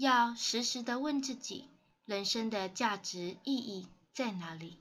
要时时的问自己人生的价值意义在哪里？